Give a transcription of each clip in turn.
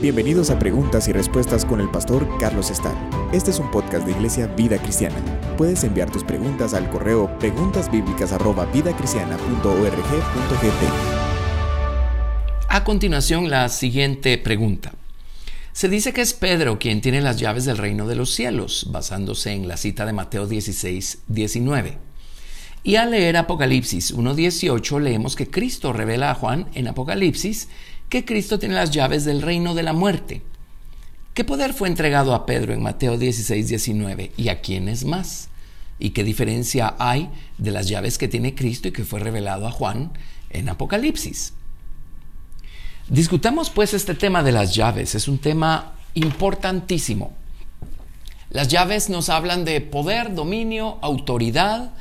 Bienvenidos a Preguntas y Respuestas con el pastor Carlos Estar. Este es un podcast de Iglesia Vida Cristiana. Puedes enviar tus preguntas al correo preguntasbiblicas@vidacristiana.org.gt. A continuación, la siguiente pregunta. Se dice que es Pedro quien tiene las llaves del reino de los cielos, basándose en la cita de Mateo 16, 19. Y al leer Apocalipsis 1.18 leemos que Cristo revela a Juan en Apocalipsis que Cristo tiene las llaves del reino de la muerte. ¿Qué poder fue entregado a Pedro en Mateo 16, 19? ¿Y a quiénes más? ¿Y qué diferencia hay de las llaves que tiene Cristo y que fue revelado a Juan en Apocalipsis? Discutamos pues este tema de las llaves. Es un tema importantísimo. Las llaves nos hablan de poder, dominio, autoridad,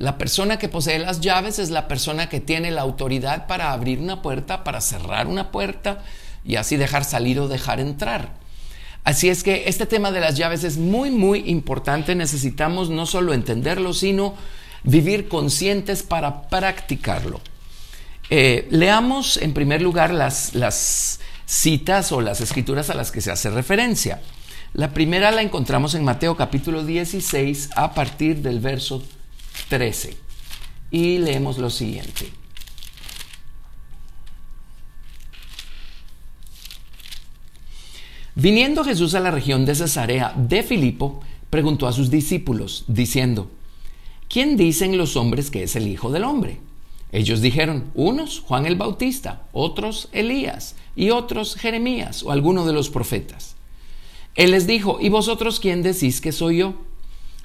la persona que posee las llaves es la persona que tiene la autoridad para abrir una puerta, para cerrar una puerta y así dejar salir o dejar entrar. Así es que este tema de las llaves es muy, muy importante. Necesitamos no solo entenderlo, sino vivir conscientes para practicarlo. Eh, leamos en primer lugar las, las citas o las escrituras a las que se hace referencia. La primera la encontramos en Mateo capítulo 16 a partir del verso 13. Y leemos lo siguiente. Viniendo Jesús a la región de Cesarea de Filipo, preguntó a sus discípulos, diciendo, ¿quién dicen los hombres que es el Hijo del Hombre? Ellos dijeron, unos Juan el Bautista, otros Elías y otros Jeremías o alguno de los profetas. Él les dijo, ¿y vosotros quién decís que soy yo?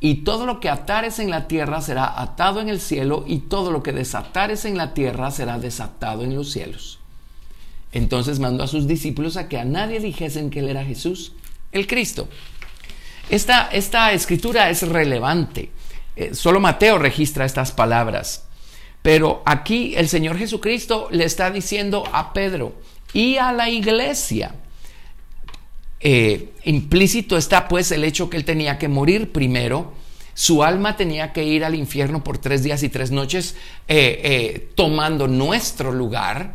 y todo lo que atares en la tierra será atado en el cielo, y todo lo que desatares en la tierra será desatado en los cielos. Entonces mandó a sus discípulos a que a nadie dijesen que él era Jesús, el Cristo. Esta, esta escritura es relevante. Eh, solo Mateo registra estas palabras. Pero aquí el Señor Jesucristo le está diciendo a Pedro y a la iglesia, eh, implícito está pues el hecho que él tenía que morir primero, su alma tenía que ir al infierno por tres días y tres noches eh, eh, tomando nuestro lugar.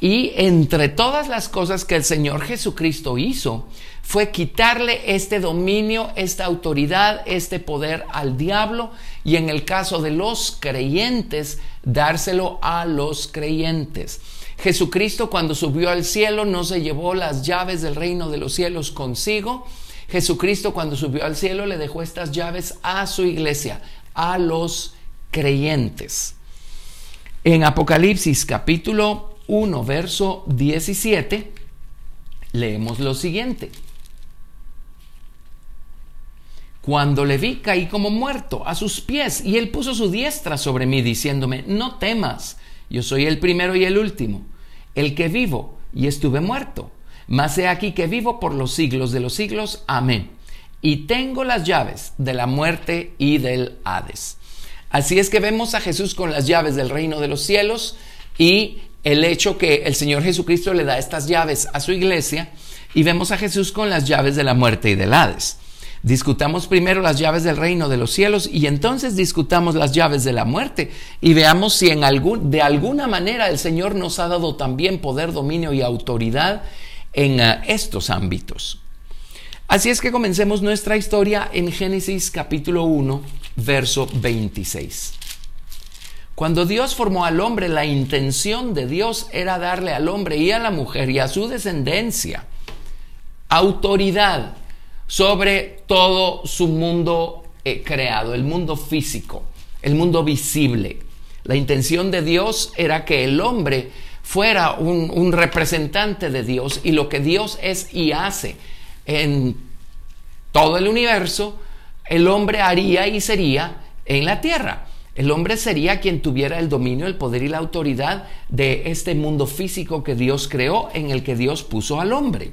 Y entre todas las cosas que el Señor Jesucristo hizo, fue quitarle este dominio, esta autoridad, este poder al diablo y en el caso de los creyentes, dárselo a los creyentes. Jesucristo cuando subió al cielo no se llevó las llaves del reino de los cielos consigo. Jesucristo cuando subió al cielo le dejó estas llaves a su iglesia, a los creyentes. En Apocalipsis capítulo 1, verso 17, leemos lo siguiente. Cuando le vi caí como muerto a sus pies y él puso su diestra sobre mí diciéndome, no temas yo soy el primero y el último, el que vivo y estuve muerto. Mas he aquí que vivo por los siglos de los siglos. Amén. Y tengo las llaves de la muerte y del Hades. Así es que vemos a Jesús con las llaves del reino de los cielos y el hecho que el Señor Jesucristo le da estas llaves a su iglesia y vemos a Jesús con las llaves de la muerte y del Hades. Discutamos primero las llaves del reino de los cielos y entonces discutamos las llaves de la muerte y veamos si en algún, de alguna manera el Señor nos ha dado también poder, dominio y autoridad en uh, estos ámbitos. Así es que comencemos nuestra historia en Génesis capítulo 1, verso 26. Cuando Dios formó al hombre, la intención de Dios era darle al hombre y a la mujer y a su descendencia autoridad sobre todo su mundo eh, creado, el mundo físico, el mundo visible. La intención de Dios era que el hombre fuera un, un representante de Dios y lo que Dios es y hace en todo el universo, el hombre haría y sería en la tierra. El hombre sería quien tuviera el dominio, el poder y la autoridad de este mundo físico que Dios creó, en el que Dios puso al hombre.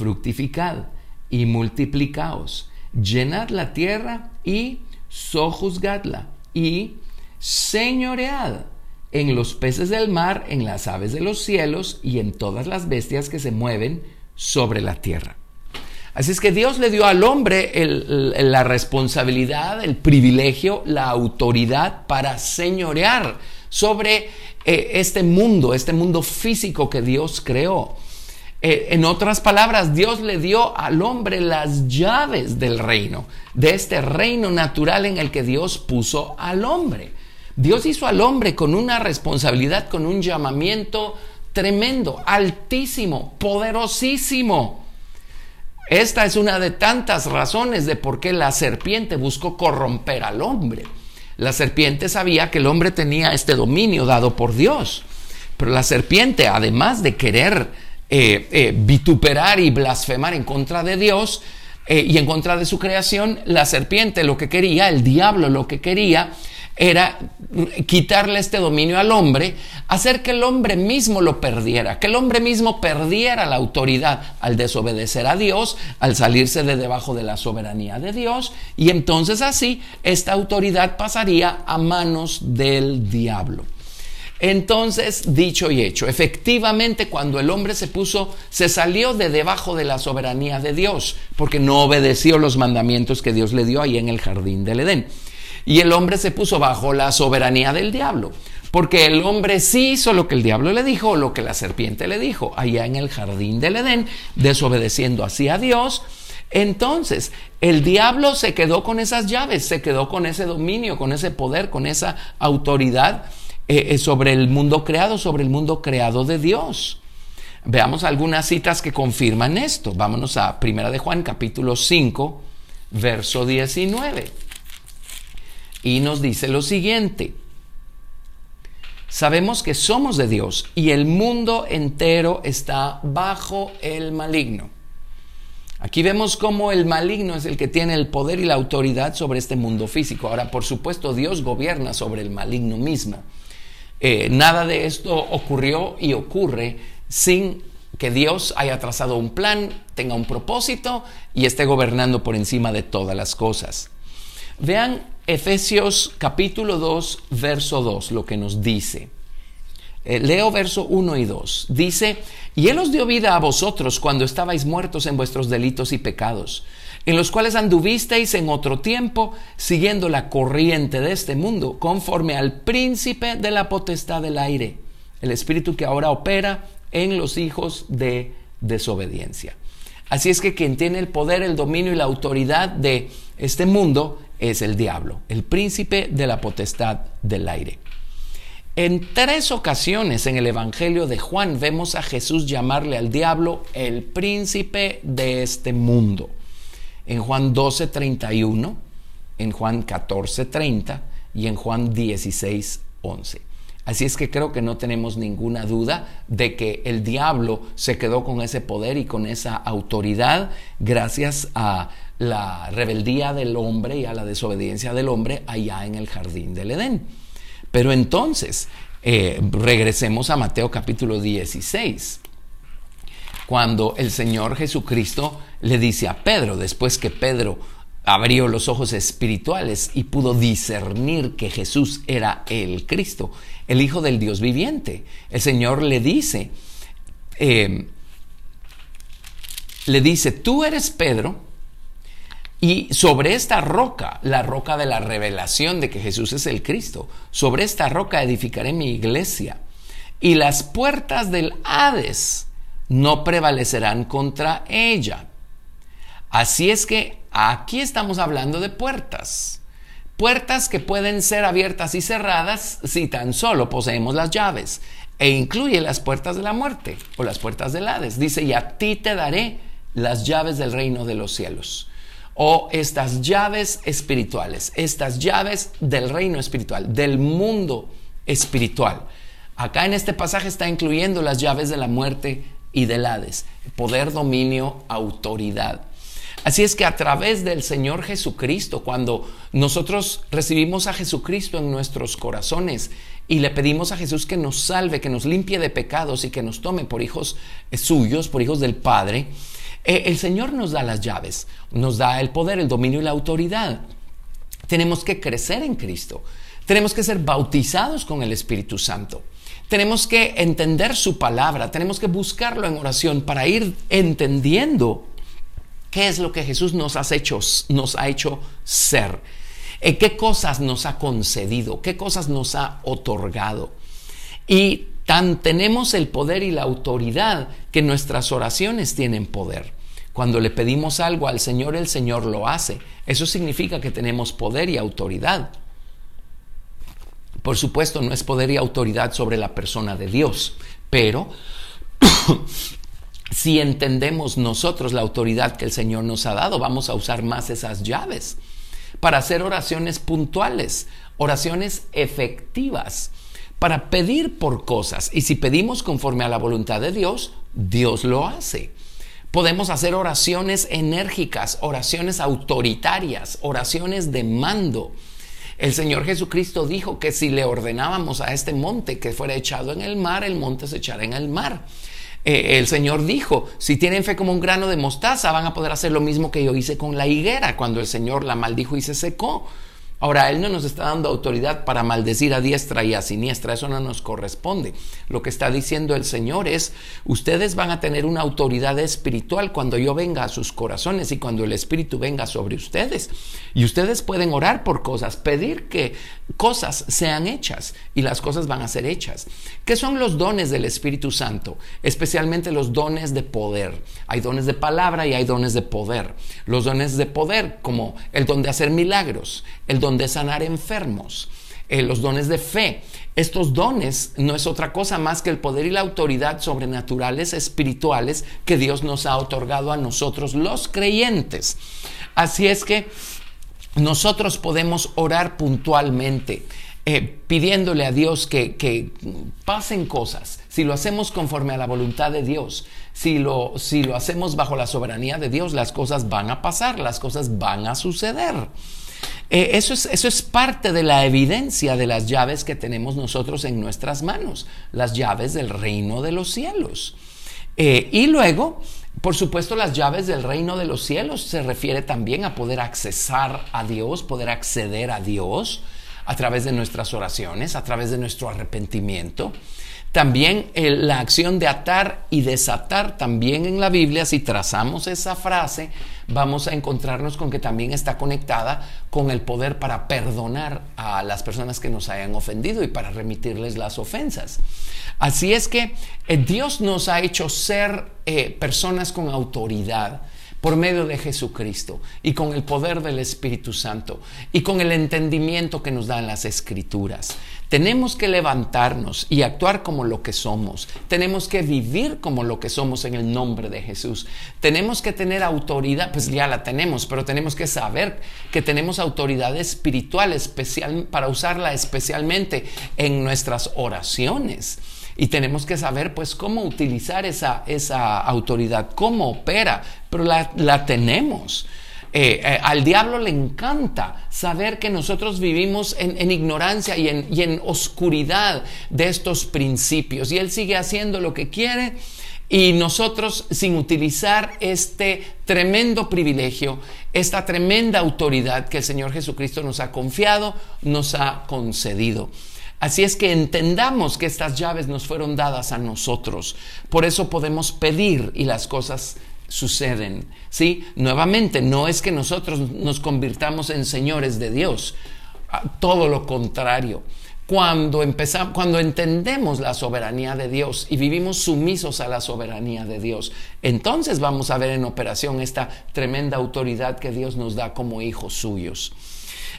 fructificad y multiplicaos, llenad la tierra y sojuzgadla y señoread en los peces del mar, en las aves de los cielos y en todas las bestias que se mueven sobre la tierra. Así es que Dios le dio al hombre la responsabilidad, el privilegio, la autoridad para señorear sobre eh, este mundo, este mundo físico que Dios creó. Eh, en otras palabras, Dios le dio al hombre las llaves del reino, de este reino natural en el que Dios puso al hombre. Dios hizo al hombre con una responsabilidad, con un llamamiento tremendo, altísimo, poderosísimo. Esta es una de tantas razones de por qué la serpiente buscó corromper al hombre. La serpiente sabía que el hombre tenía este dominio dado por Dios. Pero la serpiente, además de querer eh, eh, vituperar y blasfemar en contra de Dios eh, y en contra de su creación, la serpiente lo que quería, el diablo lo que quería, era quitarle este dominio al hombre, hacer que el hombre mismo lo perdiera, que el hombre mismo perdiera la autoridad al desobedecer a Dios, al salirse de debajo de la soberanía de Dios, y entonces así esta autoridad pasaría a manos del diablo. Entonces, dicho y hecho, efectivamente cuando el hombre se puso, se salió de debajo de la soberanía de Dios, porque no obedeció los mandamientos que Dios le dio ahí en el jardín del Edén. Y el hombre se puso bajo la soberanía del diablo. Porque el hombre sí hizo lo que el diablo le dijo, lo que la serpiente le dijo, allá en el jardín del Edén, desobedeciendo así a Dios. Entonces, el diablo se quedó con esas llaves, se quedó con ese dominio, con ese poder, con esa autoridad eh, eh, sobre el mundo creado, sobre el mundo creado de Dios. Veamos algunas citas que confirman esto. Vámonos a 1 de Juan capítulo 5, verso 19 y nos dice lo siguiente. Sabemos que somos de Dios y el mundo entero está bajo el maligno. Aquí vemos cómo el maligno es el que tiene el poder y la autoridad sobre este mundo físico. Ahora, por supuesto, Dios gobierna sobre el maligno mismo. Eh, nada de esto ocurrió y ocurre sin que Dios haya trazado un plan, tenga un propósito y esté gobernando por encima de todas las cosas. Vean Efesios capítulo 2, verso 2, lo que nos dice. Eh, leo verso 1 y 2. Dice, y Él os dio vida a vosotros cuando estabais muertos en vuestros delitos y pecados, en los cuales anduvisteis en otro tiempo, siguiendo la corriente de este mundo, conforme al príncipe de la potestad del aire, el espíritu que ahora opera en los hijos de desobediencia. Así es que quien tiene el poder, el dominio y la autoridad de este mundo es el diablo, el príncipe de la potestad del aire. En tres ocasiones en el Evangelio de Juan vemos a Jesús llamarle al diablo el príncipe de este mundo. En Juan 12:31, en Juan 14:30 y en Juan 16:11. Así es que creo que no tenemos ninguna duda de que el diablo se quedó con ese poder y con esa autoridad gracias a la rebeldía del hombre y a la desobediencia del hombre allá en el jardín del Edén. Pero entonces, eh, regresemos a Mateo capítulo 16, cuando el Señor Jesucristo le dice a Pedro, después que Pedro abrió los ojos espirituales y pudo discernir que Jesús era el Cristo, el Hijo del Dios viviente, el Señor le dice, eh, le dice, tú eres Pedro, y sobre esta roca, la roca de la revelación de que Jesús es el Cristo, sobre esta roca edificaré mi iglesia. Y las puertas del Hades no prevalecerán contra ella. Así es que aquí estamos hablando de puertas. Puertas que pueden ser abiertas y cerradas si tan solo poseemos las llaves. E incluye las puertas de la muerte o las puertas del Hades. Dice, y a ti te daré las llaves del reino de los cielos o estas llaves espirituales, estas llaves del reino espiritual, del mundo espiritual. Acá en este pasaje está incluyendo las llaves de la muerte y del Hades, poder, dominio, autoridad. Así es que a través del Señor Jesucristo, cuando nosotros recibimos a Jesucristo en nuestros corazones y le pedimos a Jesús que nos salve, que nos limpie de pecados y que nos tome por hijos suyos, por hijos del Padre, eh, el Señor nos da las llaves, nos da el poder, el dominio y la autoridad. Tenemos que crecer en Cristo. Tenemos que ser bautizados con el Espíritu Santo. Tenemos que entender su palabra, tenemos que buscarlo en oración para ir entendiendo qué es lo que Jesús nos ha hecho, nos ha hecho ser, eh, qué cosas nos ha concedido, qué cosas nos ha otorgado. Y tan tenemos el poder y la autoridad que nuestras oraciones tienen poder. Cuando le pedimos algo al Señor, el Señor lo hace. Eso significa que tenemos poder y autoridad. Por supuesto, no es poder y autoridad sobre la persona de Dios, pero si entendemos nosotros la autoridad que el Señor nos ha dado, vamos a usar más esas llaves para hacer oraciones puntuales, oraciones efectivas, para pedir por cosas. Y si pedimos conforme a la voluntad de Dios, Dios lo hace. Podemos hacer oraciones enérgicas, oraciones autoritarias, oraciones de mando. El Señor Jesucristo dijo que si le ordenábamos a este monte que fuera echado en el mar, el monte se echará en el mar. Eh, el Señor dijo, si tienen fe como un grano de mostaza, van a poder hacer lo mismo que yo hice con la higuera, cuando el Señor la maldijo y se secó. Ahora, Él no nos está dando autoridad para maldecir a diestra y a siniestra, eso no nos corresponde. Lo que está diciendo el Señor es, ustedes van a tener una autoridad espiritual cuando yo venga a sus corazones y cuando el Espíritu venga sobre ustedes. Y ustedes pueden orar por cosas, pedir que cosas sean hechas y las cosas van a ser hechas. ¿Qué son los dones del Espíritu Santo? Especialmente los dones de poder. Hay dones de palabra y hay dones de poder. Los dones de poder, como el don de hacer milagros, el don de sanar enfermos, eh, los dones de fe. Estos dones no es otra cosa más que el poder y la autoridad sobrenaturales espirituales que Dios nos ha otorgado a nosotros los creyentes. Así es que nosotros podemos orar puntualmente. Eh, pidiéndole a Dios que, que, pasen cosas, si lo hacemos conforme a la voluntad de Dios, si lo, si lo hacemos bajo la soberanía de Dios, las cosas van a pasar, las cosas van a suceder. Eh, eso, es, eso es parte de la evidencia de las llaves que tenemos nosotros en nuestras manos, las llaves del reino de los cielos. Eh, y luego, por supuesto, las llaves del reino de los cielos se refiere también a poder accesar a Dios, poder acceder a Dios a través de nuestras oraciones, a través de nuestro arrepentimiento. También eh, la acción de atar y desatar, también en la Biblia, si trazamos esa frase, vamos a encontrarnos con que también está conectada con el poder para perdonar a las personas que nos hayan ofendido y para remitirles las ofensas. Así es que eh, Dios nos ha hecho ser eh, personas con autoridad por medio de Jesucristo y con el poder del Espíritu Santo y con el entendimiento que nos dan las Escrituras. Tenemos que levantarnos y actuar como lo que somos. Tenemos que vivir como lo que somos en el nombre de Jesús. Tenemos que tener autoridad, pues ya la tenemos, pero tenemos que saber que tenemos autoridad espiritual especial para usarla especialmente en nuestras oraciones. Y tenemos que saber pues cómo utilizar esa, esa autoridad, cómo opera, pero la, la tenemos. Eh, eh, al diablo le encanta saber que nosotros vivimos en, ignorancia y en, y en, oscuridad de estos principios. Y él sigue haciendo lo que quiere y nosotros sin utilizar este tremendo privilegio, esta tremenda autoridad que el Señor Jesucristo nos ha confiado, nos ha concedido. Así es que entendamos que estas llaves nos fueron dadas a nosotros. Por eso podemos pedir y las cosas suceden. ¿sí? Nuevamente, no es que nosotros nos convirtamos en señores de Dios. Ah, todo lo contrario. Cuando, empezamos, cuando entendemos la soberanía de Dios y vivimos sumisos a la soberanía de Dios, entonces vamos a ver en operación esta tremenda autoridad que Dios nos da como hijos suyos.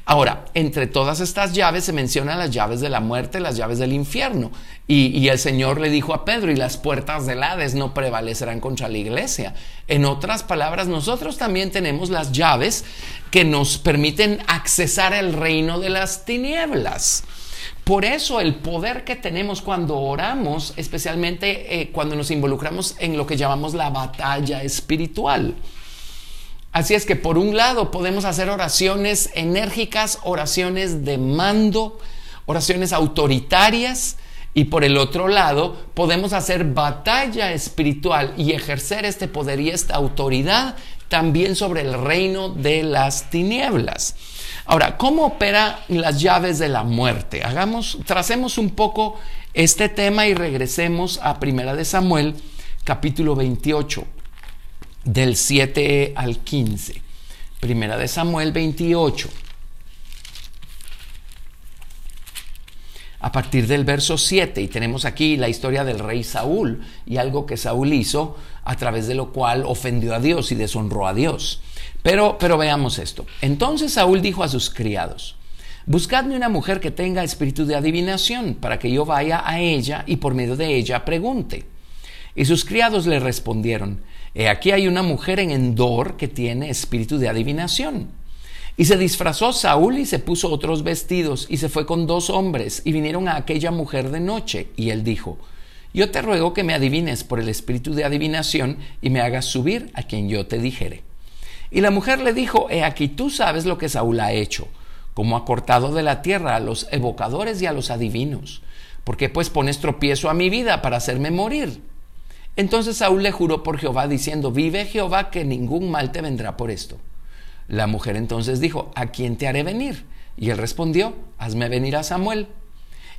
Ahora, entre todas estas llaves se mencionan las llaves de la muerte, las llaves del infierno. Y, el Señor le dijo a Pedro, y las puertas del Hades no prevalecerán contra la iglesia. En otras palabras, nosotros también tenemos las llaves que nos permiten accesar el reino de las tinieblas. Por eso el poder que tenemos cuando oramos, especialmente eh, cuando nos involucramos en lo que llamamos la batalla espiritual. Así es que por un lado podemos hacer oraciones enérgicas, oraciones de mando, oraciones autoritarias, y por el otro lado podemos hacer batalla espiritual y ejercer este poder y esta autoridad también sobre el reino de las tinieblas. Ahora, ¿cómo operan las llaves de la muerte? Hagamos, tracemos un poco este tema y regresemos a Primera de Samuel, capítulo 28 del 7 al 15. Primera de Samuel 28. A partir del verso 7, y tenemos aquí la historia del rey Saúl y algo que Saúl hizo a través de lo cual ofendió a Dios y deshonró a Dios. Pero, pero veamos esto. Entonces Saúl dijo a sus criados, Buscadme una mujer que tenga espíritu de adivinación, para que yo vaya a ella y por medio de ella pregunte. Y sus criados le respondieron, aquí hay una mujer en Endor que tiene espíritu de adivinación. Y se disfrazó Saúl y se puso otros vestidos y se fue con dos hombres y vinieron a aquella mujer de noche. Y él dijo, yo te ruego que me adivines por el espíritu de adivinación y me hagas subir a quien yo te dijere. Y la mujer le dijo, he aquí tú sabes lo que Saúl ha hecho, como ha cortado de la tierra a los evocadores y a los adivinos. ¿Por qué pues pones tropiezo a mi vida para hacerme morir? Entonces Saúl le juró por Jehová, diciendo, vive Jehová que ningún mal te vendrá por esto. La mujer entonces dijo, ¿a quién te haré venir? Y él respondió, hazme venir a Samuel.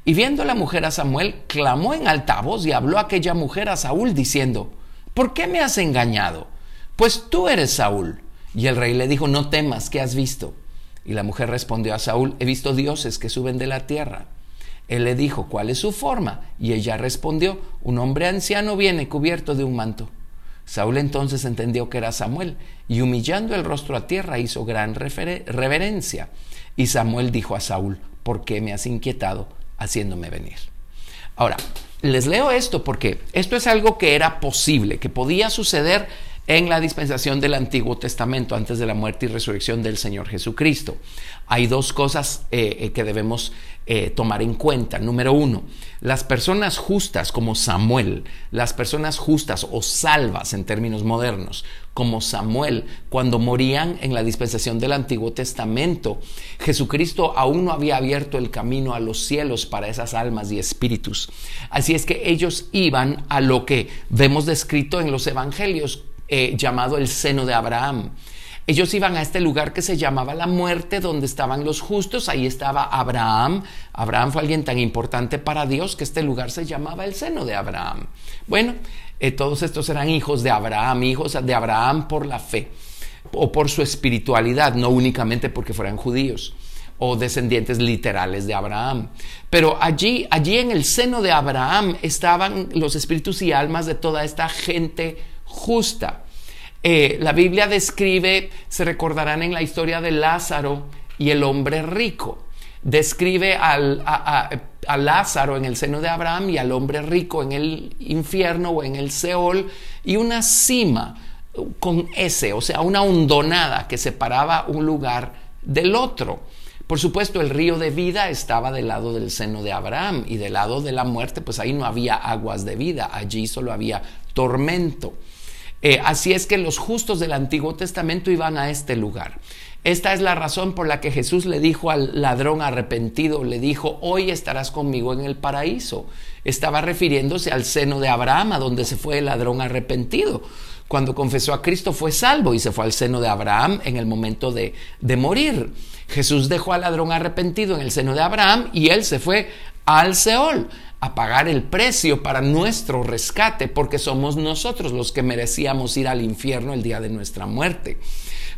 Y viendo la mujer a Samuel, clamó en alta voz y habló aquella mujer a Saúl, diciendo, ¿por qué me has engañado? Pues tú eres Saúl. Y el rey le dijo, no temas, ¿qué has visto? Y la mujer respondió a Saúl, he visto dioses que suben de la tierra. Él le dijo, ¿cuál es su forma? Y ella respondió, un hombre anciano viene cubierto de un manto. Saúl entonces entendió que era Samuel y humillando el rostro a tierra hizo gran reverencia. Y Samuel dijo a Saúl, ¿por qué me has inquietado haciéndome venir? Ahora, les leo esto porque esto es algo que era posible, que podía suceder en la dispensación del Antiguo Testamento antes de la muerte y resurrección del Señor Jesucristo. Hay dos cosas eh, eh, que debemos eh, tomar en cuenta. Número uno, las personas justas como Samuel, las personas justas o salvas en términos modernos, como Samuel, cuando morían en la dispensación del Antiguo Testamento, Jesucristo aún no había abierto el camino a los cielos para esas almas y espíritus. Así es que ellos iban a lo que vemos descrito en los evangelios eh, llamado el seno de Abraham. Ellos iban a este lugar que se llamaba la muerte, donde estaban los justos. Ahí estaba Abraham. Abraham fue alguien tan importante para Dios que este lugar se llamaba el seno de Abraham. Bueno, eh, todos estos eran hijos de Abraham, hijos de Abraham por la fe o por su espiritualidad, no únicamente porque fueran judíos o descendientes literales de Abraham. Pero allí, allí en el seno de Abraham estaban los espíritus y almas de toda esta gente justa. Eh, la Biblia describe, se recordarán en la historia de Lázaro y el hombre rico. Describe al, a, Lázaro en el seno de Abraham y al hombre rico en el infierno o en el Seol y una cima con ese, o sea, una hondonada que separaba un lugar del otro. Por supuesto, el río de vida estaba del lado del seno de Abraham y del lado de la muerte, pues ahí no había aguas de vida, allí solo había tormento. Eh, así es que los justos del Antiguo Testamento iban a este lugar. Esta es la razón por la que Jesús le dijo al ladrón arrepentido, le dijo, hoy estarás conmigo en el paraíso. Estaba refiriéndose al seno de Abraham, a donde se fue el ladrón arrepentido. Cuando confesó a Cristo fue salvo y se fue al seno de Abraham en el momento de, de morir. Jesús dejó al ladrón arrepentido en el seno de Abraham y él se fue al Seol a pagar el precio para nuestro rescate, porque somos nosotros los que merecíamos ir al infierno el día de nuestra muerte.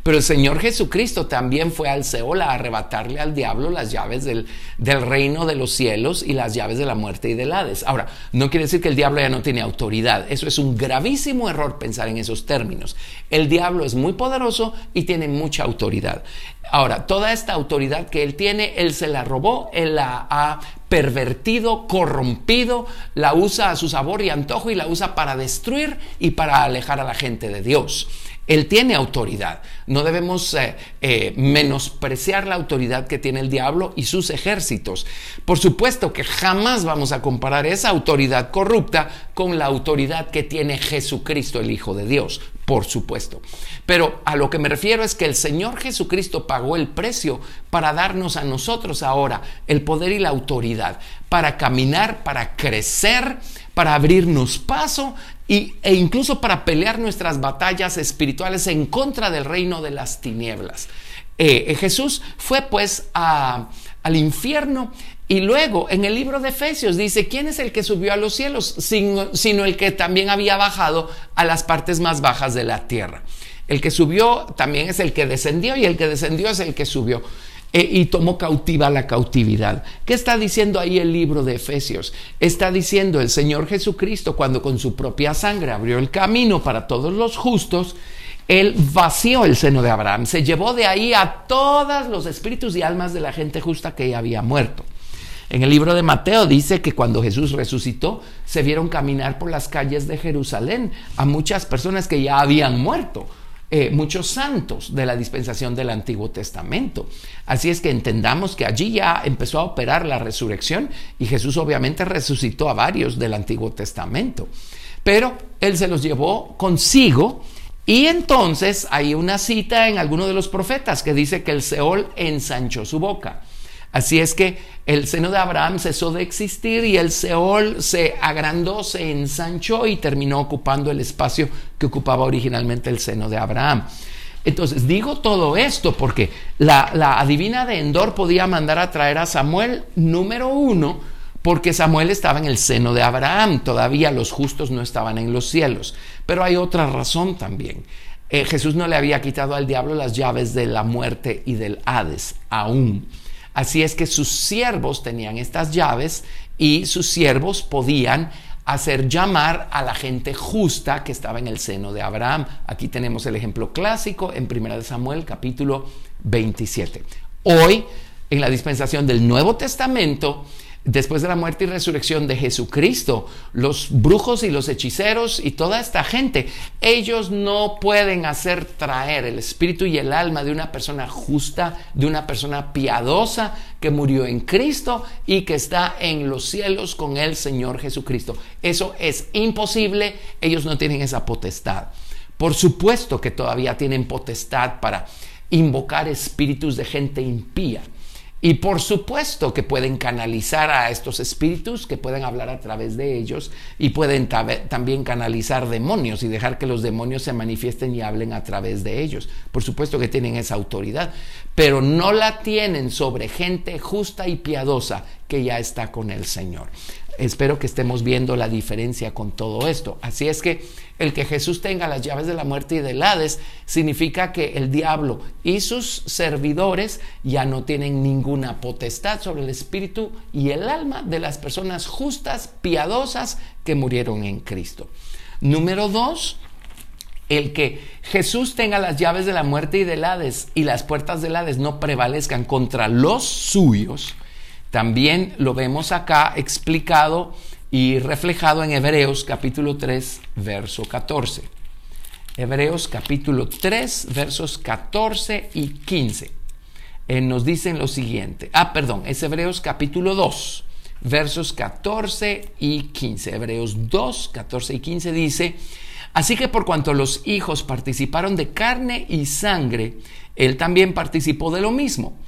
Pero el Señor Jesucristo también fue al Seol a arrebatarle al diablo las llaves del, del, reino de los cielos y las llaves de la muerte y del Hades. Ahora, no quiere decir que el diablo ya no tiene autoridad. Eso es un gravísimo error pensar en esos términos. El diablo es muy poderoso y tiene mucha autoridad. Ahora, toda esta autoridad que él tiene, él se la robó, él la ha pervertido, corrompido, la usa a su sabor y antojo y la usa para destruir y para alejar a la gente de Dios. Él tiene autoridad. No debemos eh, eh, menospreciar la autoridad que tiene el diablo y sus ejércitos. Por supuesto que jamás vamos a comparar esa autoridad corrupta con la autoridad que tiene Jesucristo, el Hijo de Dios por supuesto. Pero a lo que me refiero es que el Señor Jesucristo pagó el precio para darnos a nosotros ahora el poder y la autoridad, para caminar, para crecer, para abrirnos paso y, e incluso para pelear nuestras batallas espirituales en contra del reino de las tinieblas. Eh, eh, Jesús fue pues al infierno y luego en el libro de Efesios dice, ¿quién es el que subió a los cielos? Sino, el que también había bajado a las partes más bajas de la tierra. El que subió también es el que descendió y el que descendió es el que subió. E, y tomó cautiva la cautividad. ¿Qué está diciendo ahí el libro de Efesios? Está diciendo el Señor Jesucristo cuando con su propia sangre abrió el camino para todos los justos, él vació el seno de Abraham, se llevó de ahí a todos los espíritus y almas de la gente justa que ya había muerto. En el libro de Mateo dice que cuando Jesús resucitó, se vieron caminar por las calles de Jerusalén a muchas personas que ya habían muerto. Eh, muchos santos de la dispensación del Antiguo Testamento. Así es que entendamos que allí ya empezó a operar la resurrección y Jesús obviamente resucitó a varios del Antiguo Testamento. Pero Él se los llevó consigo y entonces hay una cita en alguno de los profetas que dice que el Seol ensanchó su boca. Así es que el seno de Abraham cesó de existir y el Seol se agrandó, se ensanchó y terminó ocupando el espacio que ocupaba originalmente el seno de Abraham. Entonces, digo todo esto porque la, la adivina de Endor podía mandar a traer a Samuel número uno, porque Samuel estaba en el seno de Abraham, todavía los justos no estaban en los cielos. Pero hay otra razón también. Eh, Jesús no le había quitado al diablo las llaves de la muerte y del Hades aún. Así es que sus siervos tenían estas llaves y sus siervos podían hacer llamar a la gente justa que estaba en el seno de Abraham. Aquí tenemos el ejemplo clásico en 1 Samuel capítulo 27. Hoy, en la dispensación del Nuevo Testamento, después de la muerte y resurrección de Jesucristo, los brujos y los hechiceros y toda esta gente, ellos no pueden hacer traer el espíritu y el alma de una persona justa, de una persona piadosa que murió en Cristo y que está en los cielos con el Señor Jesucristo. Eso es imposible, ellos no tienen esa potestad. Por supuesto que todavía tienen potestad para invocar espíritus de gente impía y por supuesto que pueden canalizar a estos espíritus, que pueden hablar a través de ellos y pueden también canalizar demonios y dejar que los demonios se manifiesten y hablen a través de ellos. Por supuesto que tienen esa autoridad, pero no la tienen sobre gente justa y piadosa que ya está con el Señor. Espero que estemos viendo la diferencia con todo esto. Así es que el que Jesús tenga las llaves de la muerte y del Hades significa que el diablo y sus servidores ya no tienen ninguna potestad sobre el espíritu y el alma de las personas justas, piadosas que murieron en Cristo. Número dos, el que Jesús tenga las llaves de la muerte y del Hades y las puertas del Hades no prevalezcan contra los suyos también lo vemos acá explicado y reflejado en Hebreos capítulo 3, verso 14. Hebreos capítulo 3, versos 14 y 15. Eh, nos dicen lo siguiente. Ah, perdón, es Hebreos capítulo 2, versos 14 y 15. Hebreos 2, 14 y 15 dice, así que por cuanto los hijos participaron de carne y sangre, él también participó de lo mismo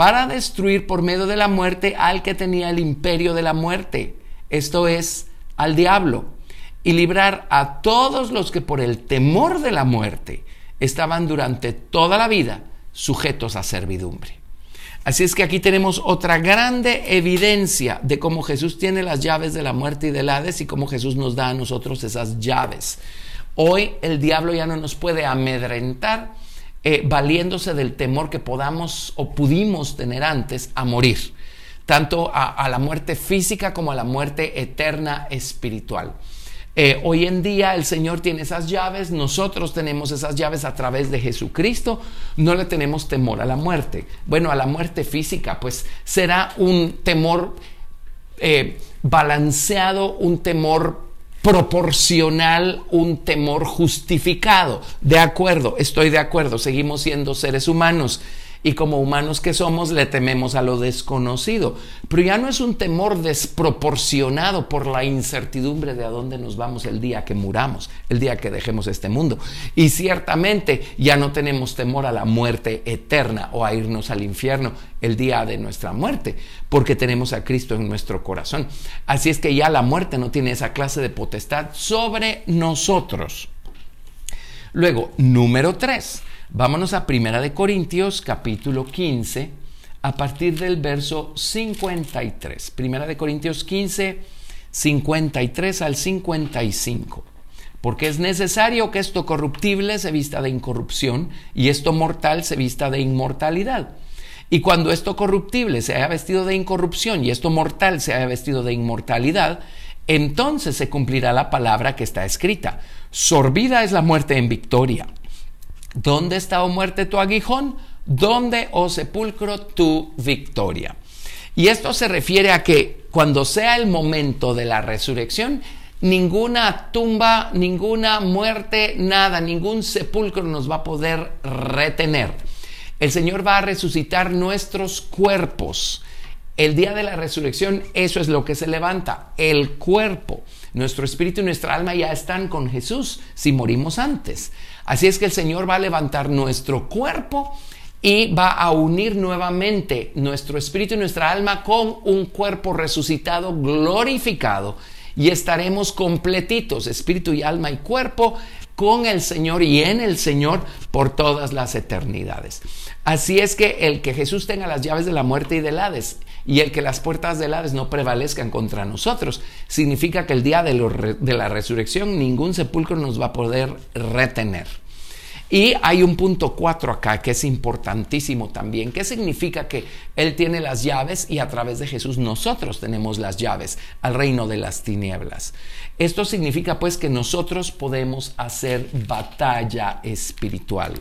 para destruir por medio de la muerte al que tenía el imperio de la muerte, esto es, al diablo, y librar a todos los que por el temor de la muerte estaban durante toda la vida sujetos a servidumbre. Así es que aquí tenemos otra grande evidencia de cómo Jesús tiene las llaves de la muerte y del Hades y cómo Jesús nos da a nosotros esas llaves. Hoy el diablo ya no nos puede amedrentar eh, valiéndose del temor que podamos o pudimos tener antes a morir, tanto a la muerte física como a la muerte eterna espiritual. Eh, hoy en día el Señor tiene esas llaves, nosotros tenemos esas llaves a través de Jesucristo, no le tenemos temor a la muerte. Bueno, a la muerte física, pues será un temor eh, balanceado, un temor proporcional, un temor justificado. De acuerdo, estoy de acuerdo, seguimos siendo seres humanos y como humanos que somos le tememos a lo desconocido. Pero ya no es un temor desproporcionado por la incertidumbre de a dónde nos vamos el día que muramos, el día que dejemos este mundo. Y ciertamente ya no tenemos temor a la muerte eterna o a irnos al infierno el día de nuestra muerte, porque tenemos a Cristo en nuestro corazón. Así es que ya la muerte no tiene esa clase de potestad sobre nosotros. Luego, número 3. Vámonos a Primera de Corintios capítulo 15 a partir del verso 53. Primera de Corintios 15, 53 al 55. Porque es necesario que esto corruptible se vista de incorrupción y esto mortal se vista de inmortalidad. Y cuando esto corruptible se haya vestido de incorrupción y esto mortal se haya vestido de inmortalidad, entonces se cumplirá la palabra que está escrita. Sorbida es la muerte en victoria. ¿Dónde está, oh muerte, tu aguijón? ¿Dónde, oh sepulcro, tu victoria? Y esto se refiere a que cuando sea el momento de la resurrección, ninguna tumba, ninguna muerte, nada, ningún sepulcro nos va a poder retener. El Señor va a resucitar nuestros cuerpos. El día de la resurrección, eso es lo que se levanta, el cuerpo. Nuestro espíritu y nuestra alma ya están con Jesús si morimos antes. Así es que el Señor va a levantar nuestro cuerpo y va a unir nuevamente nuestro espíritu y nuestra alma con un cuerpo resucitado, glorificado, y estaremos completitos, espíritu y alma y cuerpo, con el Señor y en el Señor por todas las eternidades. Así es que el que Jesús tenga las llaves de la muerte y del Hades y el que las puertas del Hades no prevalezcan contra nosotros, significa que el día de, de la resurrección ningún sepulcro nos va a poder retener. Y hay un punto cuatro acá que es importantísimo también. ¿Qué significa que Él tiene las llaves y a través de Jesús nosotros tenemos las llaves al reino de las tinieblas? Esto significa pues que nosotros podemos hacer batalla espiritual.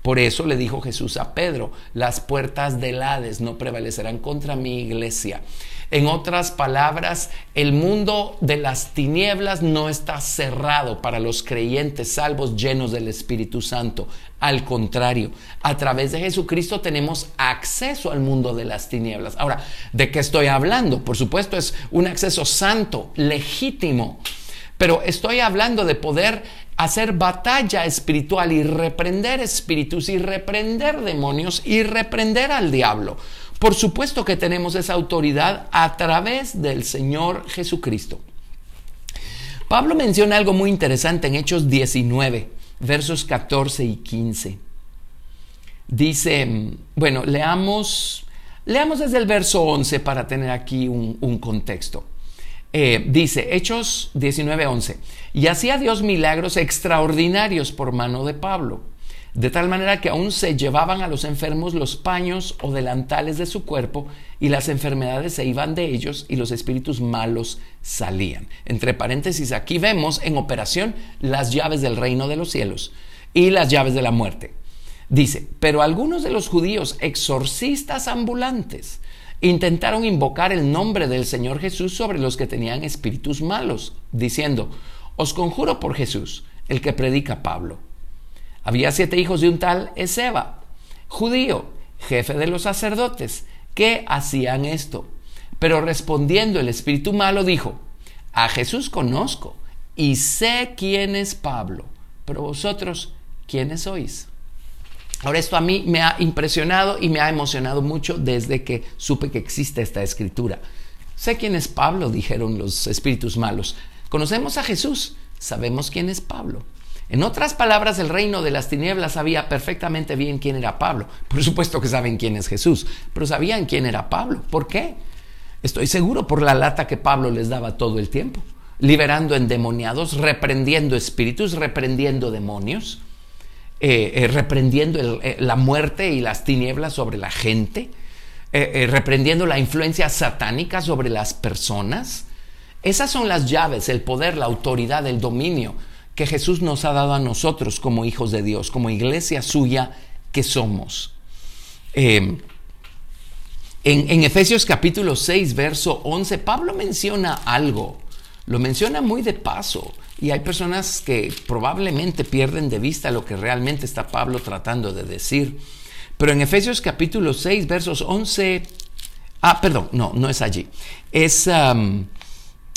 Por eso le dijo Jesús a Pedro, las puertas del Hades no prevalecerán contra mi iglesia. En otras palabras, el mundo de las tinieblas no está cerrado para los creyentes salvos llenos del Espíritu Santo. Al contrario, a través de Jesucristo tenemos acceso al mundo de las tinieblas. Ahora, ¿de qué estoy hablando? Por supuesto, es un acceso santo, legítimo. Pero estoy hablando de poder hacer batalla espiritual y reprender espíritus y reprender demonios y reprender al diablo. Por supuesto que tenemos esa autoridad a través del Señor Jesucristo. Pablo menciona algo muy interesante en Hechos 19, versos 14 y 15. Dice, bueno, leamos, leamos desde el verso 11 para tener aquí un, contexto. Eh, dice, Hechos 19, 11, y hacía Dios milagros extraordinarios por mano de Pablo de tal manera que aún se llevaban a los enfermos los paños o delantales de su cuerpo y las enfermedades se iban de ellos y los espíritus malos salían. Entre paréntesis, aquí vemos en operación las llaves del reino de los cielos y las llaves de la muerte. Dice, pero algunos de los judíos exorcistas ambulantes intentaron invocar el nombre del Señor Jesús sobre los que tenían espíritus malos, diciendo, os conjuro por Jesús, el que predica Pablo había siete hijos de un tal Ezeba, judío, jefe de los sacerdotes, que hacían esto. Pero respondiendo el espíritu malo dijo, a Jesús conozco y sé quién es Pablo, pero vosotros, ¿quiénes sois? Ahora esto a mí me ha impresionado y me ha emocionado mucho desde que supe que existe esta escritura. Sé quién es Pablo, dijeron los espíritus malos. Conocemos a Jesús, sabemos quién es Pablo. En otras palabras, el reino de las tinieblas sabía perfectamente bien quién era Pablo. Por supuesto que saben quién es Jesús, pero sabían quién era Pablo. ¿Por qué? Estoy seguro por la lata que Pablo les daba todo el tiempo, liberando endemoniados, reprendiendo espíritus, reprendiendo demonios, eh, eh, reprendiendo eh, la muerte y las tinieblas sobre la gente, reprendiendo la influencia satánica sobre las personas. Esas son las llaves, el poder, la autoridad, el dominio que Jesús nos ha dado a nosotros como hijos de Dios, como iglesia suya que somos. En, Efesios capítulo 6, verso 11, Pablo menciona algo, lo menciona muy de paso, y hay personas que probablemente pierden de vista lo que realmente está Pablo tratando de decir. Pero en Efesios capítulo 6, versos 11, ah, perdón, no, no es allí, es,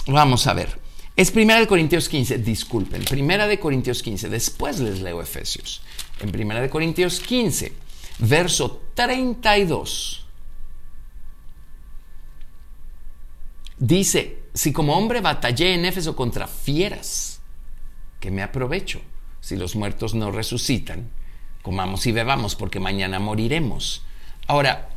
vamos a ver, es Primera de Corintios 15, disculpen, Primera de Corintios 15, después les leo Efesios. En Primera de Corintios 15, verso 32. Dice, si como hombre batallé en Éfeso contra fieras, que me aprovecho si los muertos no resucitan, comamos y bebamos porque mañana moriremos. Ahora,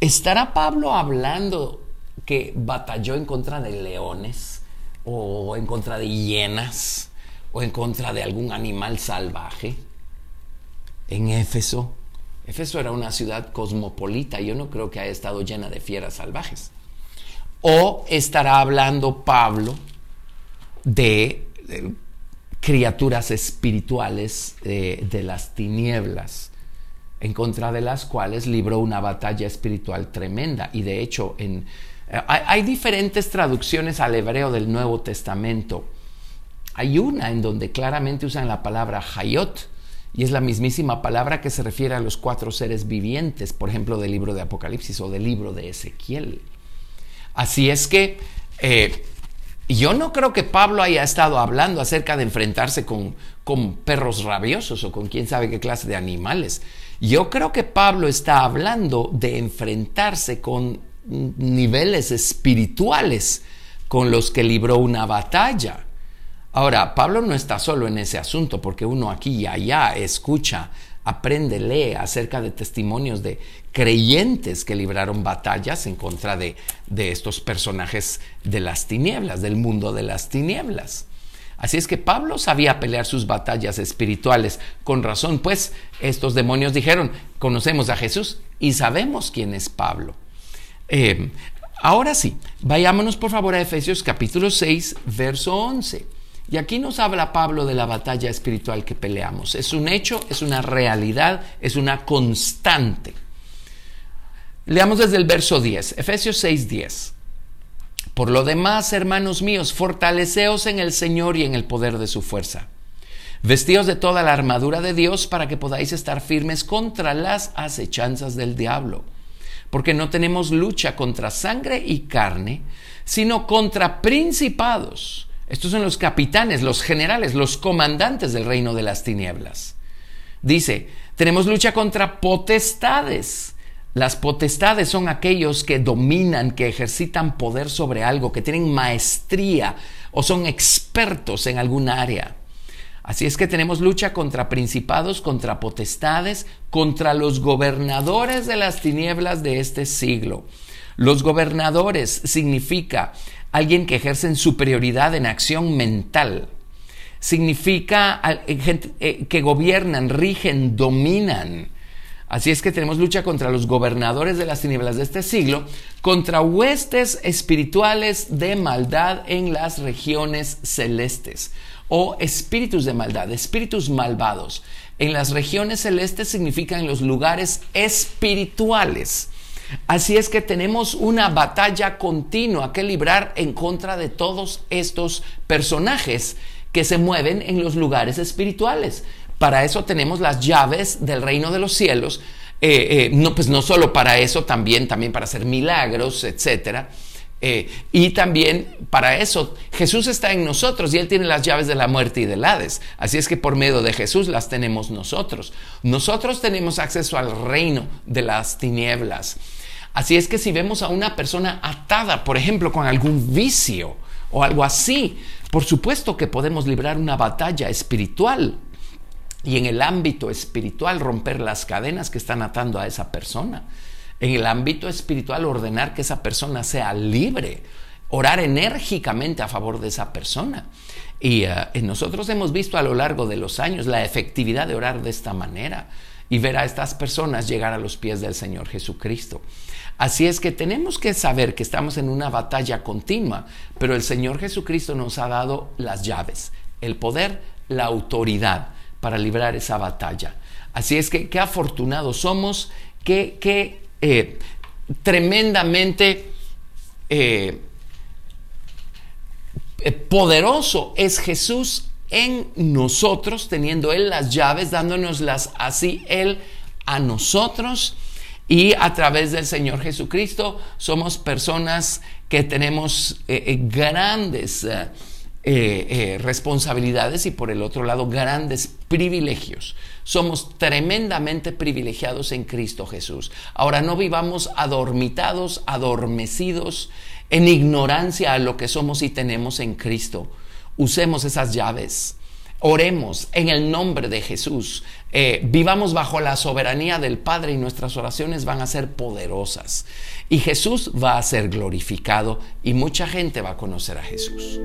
¿estará Pablo hablando que batalló en contra de leones o en contra de hienas o en contra de algún animal salvaje? En Éfeso, Éfeso era una ciudad cosmopolita, yo no creo que haya estado llena de fieras salvajes. ¿O estará hablando Pablo de, criaturas espirituales de las tinieblas? en contra de las cuales libró una batalla espiritual tremenda. Y de hecho, en, eh, hay, diferentes traducciones al hebreo del Nuevo Testamento. Hay una en donde claramente usan la palabra hayot, y es la mismísima palabra que se refiere a los cuatro seres vivientes, por ejemplo, del libro de Apocalipsis o del libro de Ezequiel. Así es que eh, yo no creo que Pablo haya estado hablando acerca de enfrentarse con, con perros rabiosos o con quién sabe qué clase de animales. Yo creo que Pablo está hablando de enfrentarse con niveles espirituales con los que libró una batalla. Ahora, Pablo no está solo en ese asunto, porque uno aquí y allá escucha aprende, lee acerca de testimonios de creyentes que libraron batallas en contra de, de estos personajes de las tinieblas, del mundo de las tinieblas. Así es que Pablo sabía pelear sus batallas espirituales. Con razón, pues, estos demonios dijeron, conocemos a Jesús y sabemos quién es Pablo. Eh, ahora sí, vayámonos por favor a Efesios capítulo 6, verso 11. Y aquí nos habla Pablo de la batalla espiritual que peleamos. Es un hecho, es una realidad, es una constante. Leamos desde el verso 10, Efesios 6, 10. Por lo demás, hermanos míos, fortaleceos en el Señor y en el poder de su fuerza. Vestíos de toda la armadura de Dios para que podáis estar firmes contra las acechanzas del diablo. Porque no tenemos lucha contra sangre y carne, sino contra principados estos son los capitanes, los generales, los comandantes del reino de las tinieblas. Dice, tenemos lucha contra potestades. Las potestades son aquellos que dominan, que ejercitan poder sobre algo, que tienen maestría o son expertos en algún área. Así es que tenemos lucha contra principados, contra potestades, contra los gobernadores de las tinieblas de este siglo. Los gobernadores significa alguien que ejerce superioridad en acción mental. Significa eh, eh, que gobiernan, rigen, dominan. Así es que tenemos lucha contra los gobernadores de las tinieblas de este siglo, contra huestes espirituales de maldad en las regiones celestes o espíritus de maldad, espíritus malvados. En las regiones celestes significan los lugares espirituales. Así es que tenemos una batalla continua que librar en contra de todos estos personajes que se mueven en los lugares espirituales. Para eso tenemos las llaves del reino de los cielos. Eh, eh, no, pues no solo para eso, también, también para hacer milagros, etcétera. Eh, y también para eso Jesús está en nosotros y Él tiene las llaves de la muerte y del Hades. Así es que por medio de Jesús las tenemos nosotros. Nosotros tenemos acceso al reino de las tinieblas. Así es que si vemos a una persona atada, por ejemplo, con algún vicio o algo así. Por supuesto que podemos librar una batalla espiritual y en el ámbito espiritual romper las cadenas que están atando a esa persona. En el ámbito espiritual ordenar que esa persona sea libre, orar enérgicamente a favor de esa persona. Y eh, nosotros hemos visto a lo largo de los años la efectividad de orar de esta manera y ver a estas personas llegar a los pies del Señor Jesucristo. Así es que tenemos que saber que estamos en una batalla continua, pero el Señor Jesucristo nos ha dado las llaves, el poder, la autoridad para librar esa batalla. Así es que qué afortunados somos, qué, eh, tremendamente eh, eh, poderoso es Jesús en nosotros, teniendo Él las llaves, dándonoslas así Él a nosotros. Y a través del Señor Jesucristo somos personas que tenemos eh, eh, grandes responsabilidades y por el otro lado grandes privilegios. Somos tremendamente privilegiados en Cristo Jesús. Ahora no vivamos adormitados, adormecidos en ignorancia a lo que somos y tenemos en Cristo. Usemos esas llaves. Oremos en el nombre de Jesús. Eh, vivamos bajo la soberanía del Padre y nuestras oraciones van a ser poderosas. Y Jesús va a ser glorificado y mucha gente va a conocer a Jesús.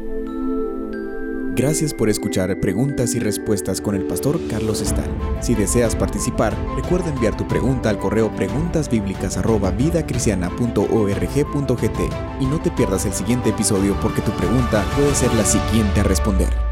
Gracias por escuchar Preguntas y Respuestas con el pastor Carlos Estal. Si deseas participar, recuerda enviar tu pregunta al correo preguntasbiblicas@vidacristiana.org.gt y no te pierdas el siguiente episodio porque tu pregunta puede ser la siguiente a responder.